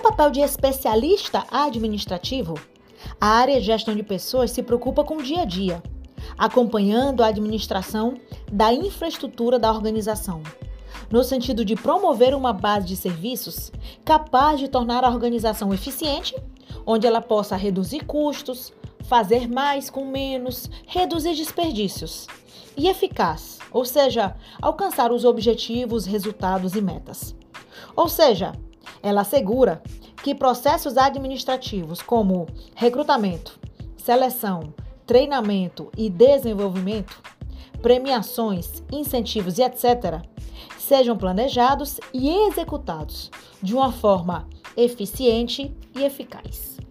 papel de especialista administrativo, a área de gestão de pessoas se preocupa com o dia a dia, acompanhando a administração da infraestrutura da organização, no sentido de promover uma base de serviços capaz de tornar a organização eficiente, onde ela possa reduzir custos, fazer mais com menos, reduzir desperdícios, e eficaz, ou seja, alcançar os objetivos, resultados e metas. Ou seja, ela assegura que processos administrativos como recrutamento, seleção, treinamento e desenvolvimento, premiações, incentivos e etc., sejam planejados e executados de uma forma eficiente e eficaz.